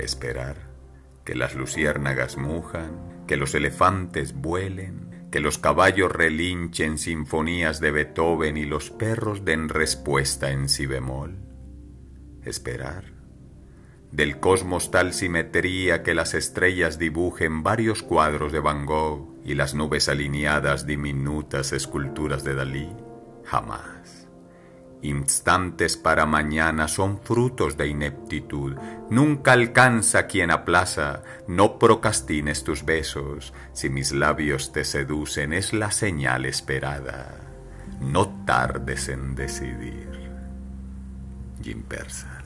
Esperar que las luciérnagas mujan, que los elefantes vuelen, que los caballos relinchen sinfonías de Beethoven y los perros den respuesta en si bemol. Esperar del cosmos tal simetría que las estrellas dibujen varios cuadros de Van Gogh y las nubes alineadas diminutas esculturas de Dalí, jamás. Instantes para mañana son frutos de ineptitud, nunca alcanza quien aplaza, no procrastines tus besos, si mis labios te seducen es la señal esperada, no tardes en decidir. Jim Persa